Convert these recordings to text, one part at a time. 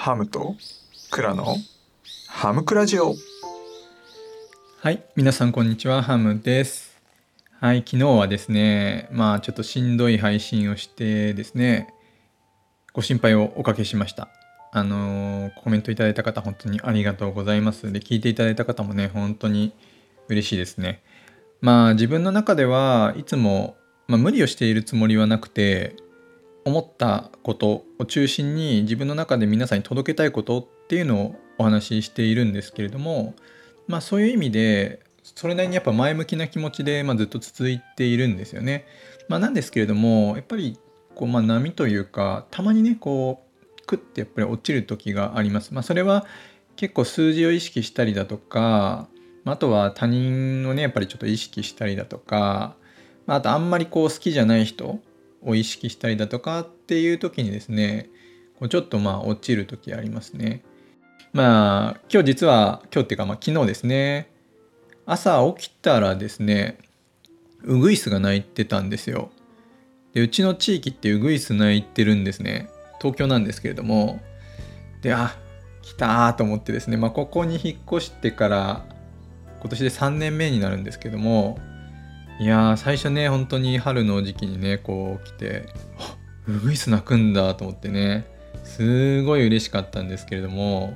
ハムとクラのハムクラジオはい、皆さんこんにちは、ハムです。はい、昨日はですね、まあちょっとしんどい配信をしてですね、ご心配をおかけしました。あのーコメントいただいた方本当にありがとうございます。で、聞いていただいた方もね、本当に嬉しいですね。まあ自分の中ではいつも、まあ、無理をしているつもりはなくて、思ったことを中心に自分の中で皆さんに届けたいことっていうのをお話ししているんですけれども、まあそういう意味でそれなりにやっぱ前向きな気持ちで、まあ、ずっと続いているんですよね。まあ、なんですけれどもやっぱりこう、まあ、波というかたまにねこうクッてやっぱり落ちる時があります。まあ、それは結構数字を意識したりだとか、まあ、とは他人をねやっぱりちょっと意識したりだとか、まあ、あとあんまりこう好きじゃない人を意識したりだとかっていう時にですねこうちょっとまあ落ちる時ありますね。まあ今日実は今日っていうかまあ昨日ですね朝起きたらですねウグイスが鳴いてたんですよ。でうちの地域ってウグイス鳴いてるんですね東京なんですけれどもであ来たと思ってですね、まあ、ここに引っ越してから今年で3年目になるんですけどもいやー最初ね本当に春の時期にねこう来てあウグイス鳴くんだと思ってねすごい嬉しかったんですけれども、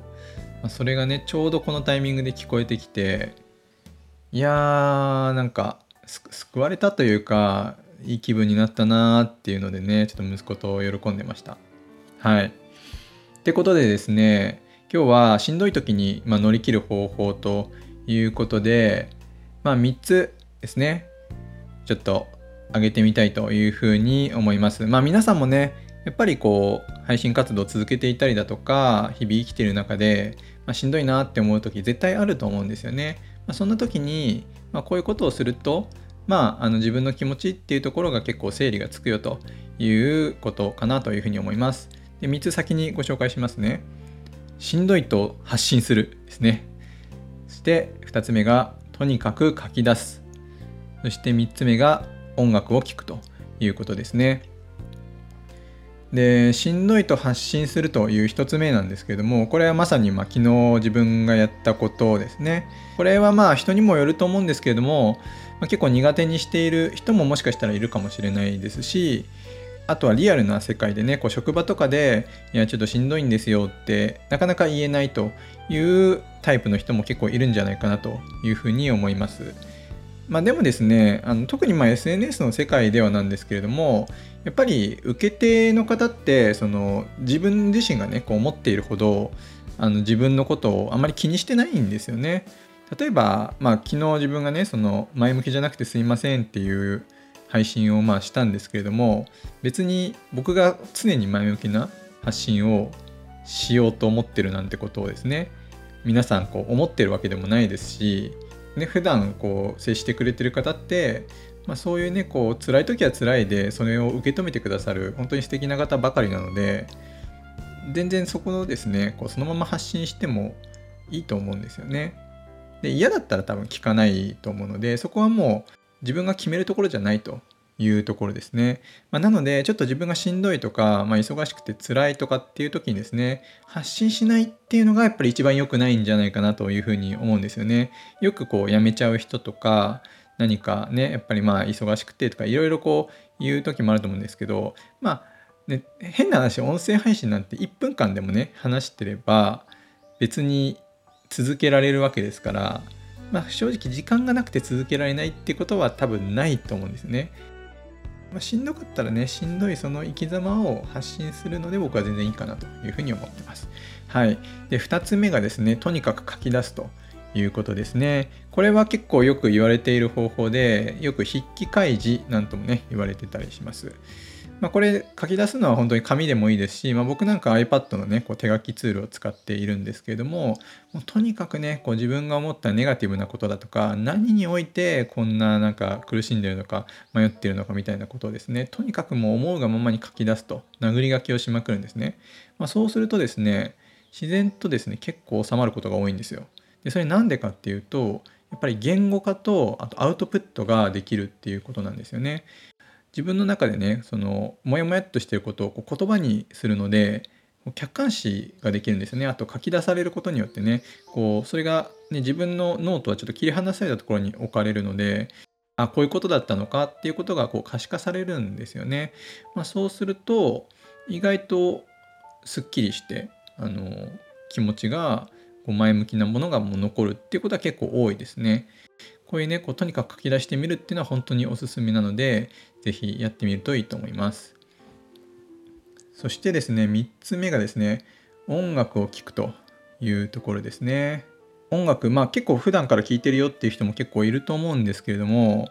それがねちょうどこのタイミングで聞こえてきていやーなんか救われたというかいい気分になったなーっていうのでねちょっと息子と喜んでました。はい。ってことでですね今日はしんどい時に、ま、乗り切る方法ということでまあ3つですね。ちょっと上げてみたいというふうに思いますまあ皆さんもねやっぱりこう配信活動を続けていたりだとか日々生きている中で、まあ、しんどいなって思う時絶対あると思うんですよね。まあ、そんな時に、まあ、こういうことをすると、まあ、あの自分の気持ちっていうところが結構整理がつくよということかなというふうに思います。で3つ先にご紹介しますね。しんどいと発信するですね。そして2つ目がとにかく書き出す。そして3つ目が音楽を聴くということですね。でしんどいと発信するという1つ目なんですけどもこれはまさにまあ昨日自分がやったことですねこれはまあ人にもよると思うんですけれども、まあ、結構苦手にしている人ももしかしたらいるかもしれないですしあとはリアルな世界でねこう職場とかでいやちょっとしんどいんですよってなかなか言えないというタイプの人も結構いるんじゃないかなというふうに思います。まあ、でもですねあの特にまあ SNS の世界ではなんですけれどもやっぱり受け手の方ってその自分自身がねこう思っているほどあの自分のことをあまり気にしてないんですよね。例えば、まあ、昨日自分がねその前向きじゃなくてすいませんっていう配信をまあしたんですけれども別に僕が常に前向きな発信をしようと思ってるなんてことをですね皆さんこう思ってるわけでもないですしね、普段こう接してくれてる方って、まあ、そういうねこう辛い時は辛いでそれを受け止めてくださる本当に素敵な方ばかりなので全然そこのですねこうそのまま発信してもいいと思うんですよね。で嫌だったら多分聞かないと思うのでそこはもう自分が決めるところじゃないというところですね。まあ、なのでちょっと自分がしんどいとか、まあ、忙しくて辛いとかっていう時にですね発信しないっていうのがやっぱり一番良くないんじゃないかなというふうに思うんですよね。よくこう辞めちゃう人とか何かねやっぱりまあ忙しくてとかいろいろこう言う時もあると思うんですけどまあね変な話音声配信なんて1分間でもね話してれば別に続けられるわけですから、まあ、正直時間がなくて続けられないってことは多分ないと思うんですね。まあ、しんどかったらね、しんどいその生き様を発信するので僕は全然いいかなというふうに思ってます。はい。で、2つ目がですね、とにかく書き出すということですね。これは結構よく言われている方法で、よく筆記開示なんともね、言われてたりします。まあ、これ書き出すのは本当に紙でもいいですし、まあ、僕なんか iPad のねこう手書きツールを使っているんですけれどももうとにかくねこう自分が思ったネガティブなことだとか何においてこんななんか苦しんでるのか迷ってるのかみたいなことをですねとにかくもう思うがままに書き出すと殴り書きをしまくるんですね、まあ、そうするとですね自然とですね結構収まることが多いんですよでそれなんでかっていうとやっぱり言語化とあとアウトプットができるっていうことなんですよね。自分の中でねそのモヤモヤっとしてることをこう言葉にするので客観視ができるんですよねあと書き出されることによってねこうそれが、ね、自分の脳とはちょっと切り離されたところに置かれるのであこういうことだったのか？っていうことがこう可視化されるんですよね。まあ、そうすると意外とすっきりしてあの気持ちがこう前向きなものがもう残るっていうことは結構多いですね。こういうねこうとにかく書き出してみるっていうのは本当におすすめなので是非やってみるといいと思います。そしてですね3つ目がですね音楽を聴くというところですね。音楽まあ結構普段から聴いてるよっていう人も結構いると思うんですけれども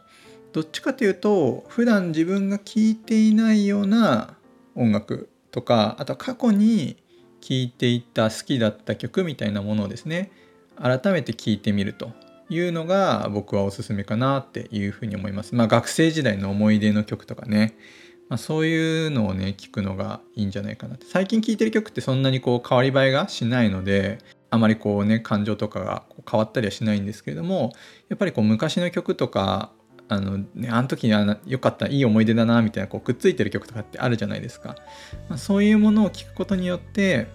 どっちかというと普段自分が聴いていないような音楽とかあとは過去に聴いていた好きだった曲みたいなものをですね改めて聴いてみるというのが僕はおすすめかなっていうふうに思います。まあ学生時代の思い出の曲とかね、まあ、そういうのをね聞くのがいいんじゃないかなって最近聴いてる曲ってそんなにこう変わり映えがしないのであまりこうね感情とかが変わったりはしないんですけれどもやっぱりこう昔の曲とかあのね、あの時には良かったいい思い出だなみたいなこうくっついてる曲とかってあるじゃないですか、まあ、そういうものを聴くことによって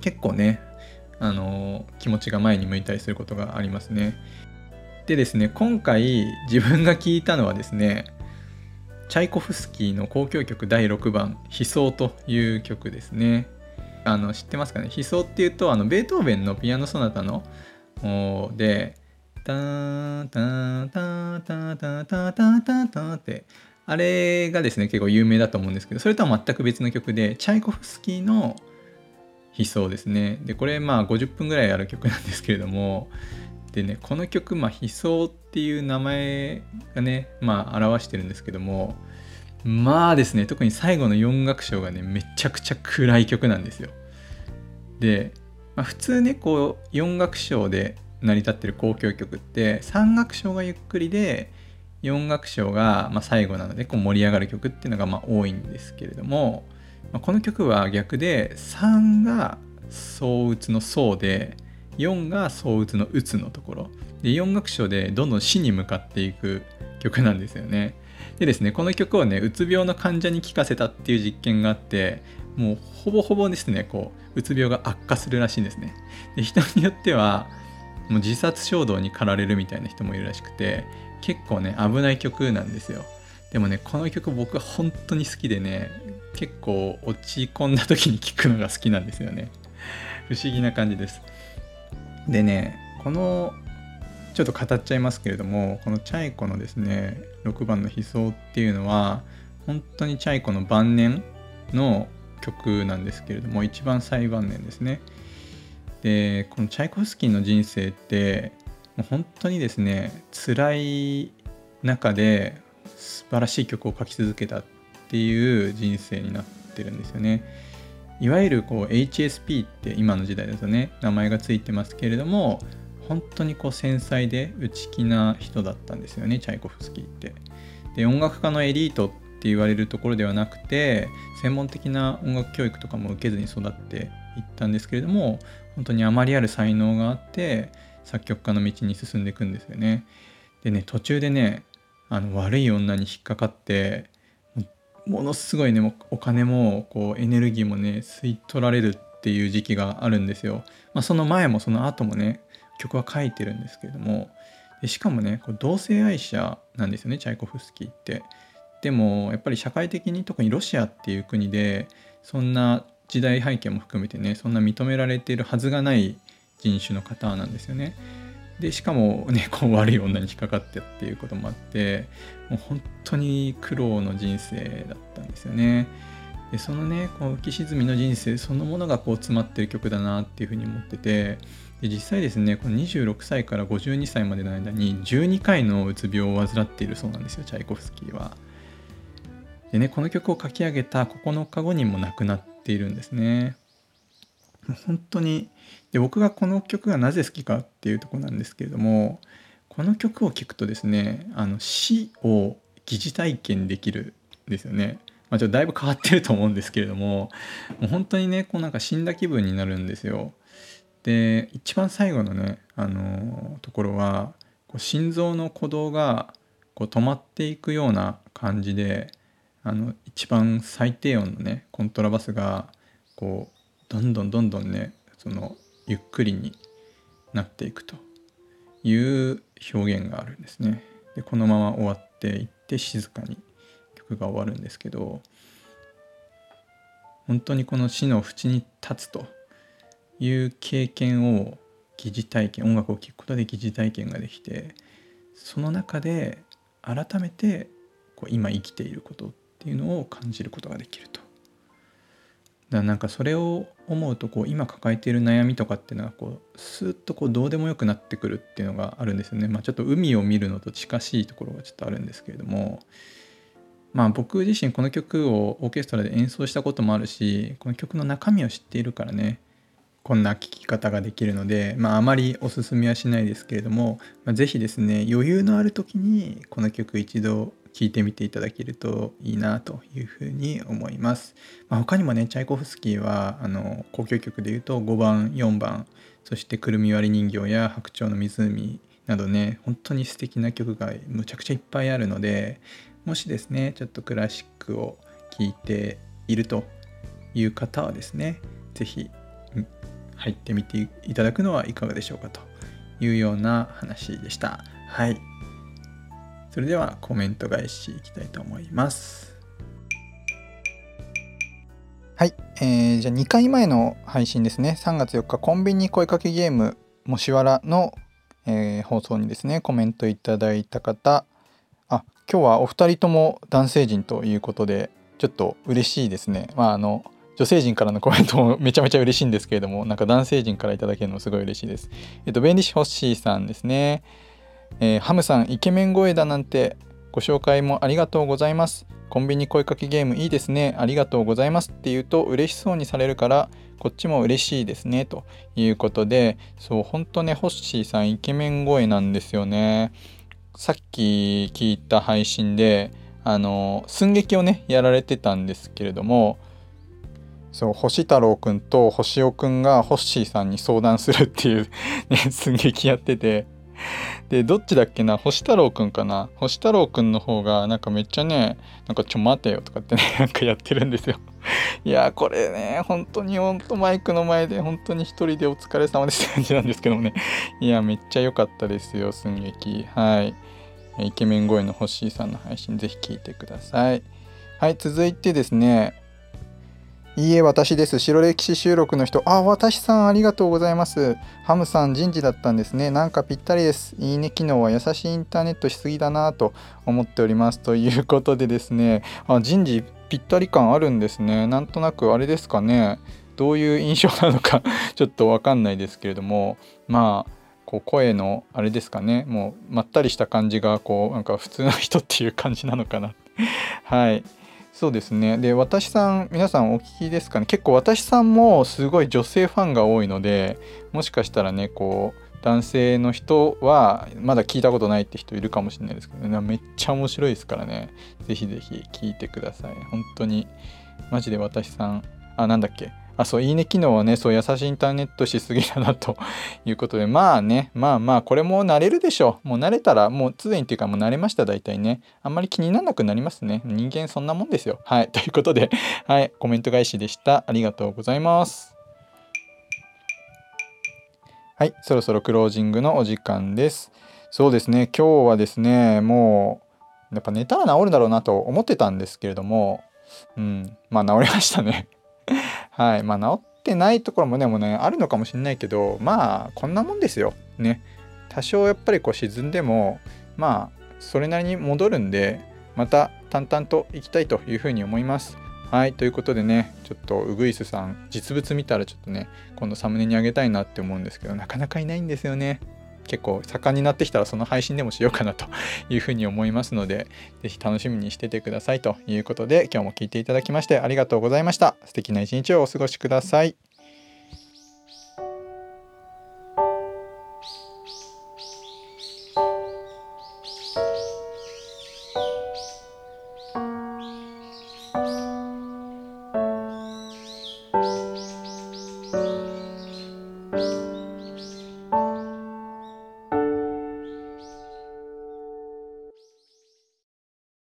結構ねあの気持ちが前に向いたりすることがありますね。でですね今回自分が聴いたのはですねチャイコフスキーの交響曲第6番「悲壮」という曲ですね。あの知ってますかね？悲壮っていうとあのベートーベンのピアノソナタのでタタタタタタタタタってあれがですね結構有名だと思うんですけどそれとは全く別の曲でチャイコフスキーの悲壮ですねでこれまあ50分ぐらいある曲なんですけれどもでねこの曲、まあ、悲壮っていう名前がねまあ表してるんですけどもまあですね特に最後の4楽章がねめちゃくちゃ暗い曲なんですよで、まあ、普通ねこう4楽章で成り立ってる交響曲って3楽章がゆっくりで4楽章がま最後なのでこう盛り上がる曲っていうのがま多いんですけれども、まこの曲は逆で3が相打つの相で4が相打つの打つのところで4楽章でどんどん死に向かっていく曲なんですよね。でですねこの曲をねうつ病の患者に聴かせたっていう実験があってもうほぼほぼですねこううつ病が悪化するらしいんですね。で人によってはもう自殺衝動に駆られるみたいな人もいるらしくて結構ね危ない曲なんですよ。でもねこの曲僕は本当に好きでね結構落ち込んだ時に聴くのが好きなんですよね。不思議な感じです。でねこのちょっと語っちゃいますけれどもこのチャイコのですね6番の悲壮っていうのは本当にチャイコの晩年の曲なんですけれども一番最晩年ですね。でこのチャイコフスキーの人生ってもう本当にですね辛い中で素晴らしい曲を書き続けたっていう人生になってるんですよね。いわゆるこう HSP って今の時代だとね名前がついてますけれども本当にこう繊細で内気な人だったんですよねチャイコフスキーって。で音楽家のエリートって言われるところではなくて専門的な音楽教育とかも受けずに育っていったんですけれども本当にあまりある才能があって作曲家の道に進んでいくんですよね。でね途中でねあの悪い女に引っかかってものすごいねお金もこうエネルギーもね吸い取られるっていう時期があるんですよ。まあ、その前もその後もね曲は書いてるんですけれどもでしかもねこう同性愛者なんですよねチャイコフスキーって。でもやっぱり社会的に特にロシアっていう国でそんな時代背景も含めてねそんな認められているはずがない人種の方なんですよね。でしかもね こう悪い女に引っかかってっていうこともあってもう本当に苦労の人生だったんですよね。でそのねこう浮き沈みの人生そのものがこう詰まってる曲だなっていうふうに思っててで実際ですねこの26歳から52歳までの間に12回のうつ病を患っているそうなんですよチャイコフスキーは。でねこの曲を書き上げた9日後にも亡くなってているんですね。本当にで僕がこの曲がなぜ好きかっていうとこなんですけれどもこの曲を聴くとですねあの死を疑似体験できるんですよね。まあ、ちょっとだいぶ変わってると思うんですけれどももう本当にねこうなんか死んだ気分になるんですよ。で一番最後のねあのところはこう心臓の鼓動がこう止まっていくような感じであの一番最低音のねコントラバスがこうどんどんどんどんねそのゆっくりになっていくという表現があるんですね。でこのまま終わっていって静かに曲が終わるんですけど本当にこの死の淵に立つという経験を疑似体験音楽を聴くことで疑似体験ができてその中で改めてこう今生きていることっていうのを感じることができると。だからなんかそれを思うとこう今抱えている悩みとかっていうのがこうスーッとこうどうでもよくなってくるっていうのがあるんですよね。まあ、ちょっと海を見るのと近しいところがちょっとあるんですけれどもまあ僕自身この曲をオーケストラで演奏したこともあるしこの曲の中身を知っているからねこんな聴き方ができるので、まあ、あまりおすすめはしないですけれども、まあ、ですね余裕のある時にこの曲一度聴いてみていただけるといいなというふうに思います。まあ、他にもねチャイコフスキーはあの交響曲でいうと5番4番そして「くるみ割り人形」や「白鳥の湖」などね本当に素敵な曲がむちゃくちゃいっぱいあるのでもしですねちょっとクラシックを聴いているという方はですね是非入ってみていただくのはいかがでしょうかというような話でした。はい。それではコメント返しいきたいと思います。はい、えー、じゃあ2回前の配信ですね3月4日コンビニ声かけゲームもしわらの、えー、放送にですねコメントいただいた方あ今日はお二人とも男性陣ということでちょっと嬉しいですねまああの女性陣からのコメントもめちゃめちゃ嬉しいんですけれども、なんか男性陣からいただけるのもすごい嬉しいです。えっと、弁理士ホッシーさんですね。えー、ハムさん、イケメン声だなんて、ご紹介もありがとうございます。コンビニ声かけゲームいいですね。ありがとうございますって言うと嬉しそうにされるから、こっちも嬉しいですね。ということで、そう、ほんとね、ホッシーさん、イケメン声なんですよね。さっき聞いた配信で、あの、寸劇をね、やられてたんですけれども、そう星太郎くんと星尾くんがホッシーさんに相談するっていうね寸劇やってて でどっちだっけな？星太郎くんかな？星太郎くんの方がなんかめっちゃねなんかちょ待てよとかってね なんかやってるんですよ。いやこれね本当にほんとマイクの前で本当に一人でお疲れ様ですって感じなんですけどもね。いやめっちゃ良かったですよ寸劇。はい。イケメン声のホッシーさんの配信ぜひ聞いてください。はい続いてですね。いいえ、私です。白歴史収録の人。あ、私さんありがとうございます。ハムさん人事だったんですね。なんかぴったりです。いいね機能は優しいインターネットしすぎだなと思っております。ということでですね、あ人事ぴったり感あるんですね。なんとなくあれですかね。どういう印象なのか ちょっとわかんないですけれども、まあ、こう声のあれですかね。もうまったりした感じが、こう、なんか普通の人っていう感じなのかな。はい。そうですね。で私さん皆さんお聞きですかね？結構私さんもすごい女性ファンが多いのでもしかしたらねこう男性の人はまだ聞いたことないって人いるかもしれないですけどね。めっちゃ面白いですからね。是非是非聞いてください。本当にマジで私さんあなんだっけ？あ、そう、いいね機能はね、そう優しいインターネットしすぎだなということで、まあね、まあまあ、これも慣れるでしょう。もう慣れたら、もう常にっていうかもう慣れました、大体ね。あんまり気にならなくなりますね。人間そんなもんですよ。はい。ということで、はい、コメント返しでした。ありがとうございます。はい、そろそろクロージングのお時間です。そうですね、今日はですね、もう、やっぱ寝たら治るだろうなと思ってたんですけれども、うん、まあ治りましたね。はい。まあ、治ってないところもね、もうね、あるのかもしれないけど、まあ、こんなもんですよ。ね。多少やっぱりこう沈んでも、まあ、それなりに戻るんで、また淡々といきたいというふうに思います。はい。ということでね、ちょっとウグイスさん、実物見たらちょっとね、今度サムネにあげたいなって思うんですけど、なかなかいないんですよね。結構盛んになってきたらその配信でもしようかなというふうに思いますので、是非楽しみにしててくださいということで、今日も聴いていただきましてありがとうございました。素敵な一日をお過ごしください。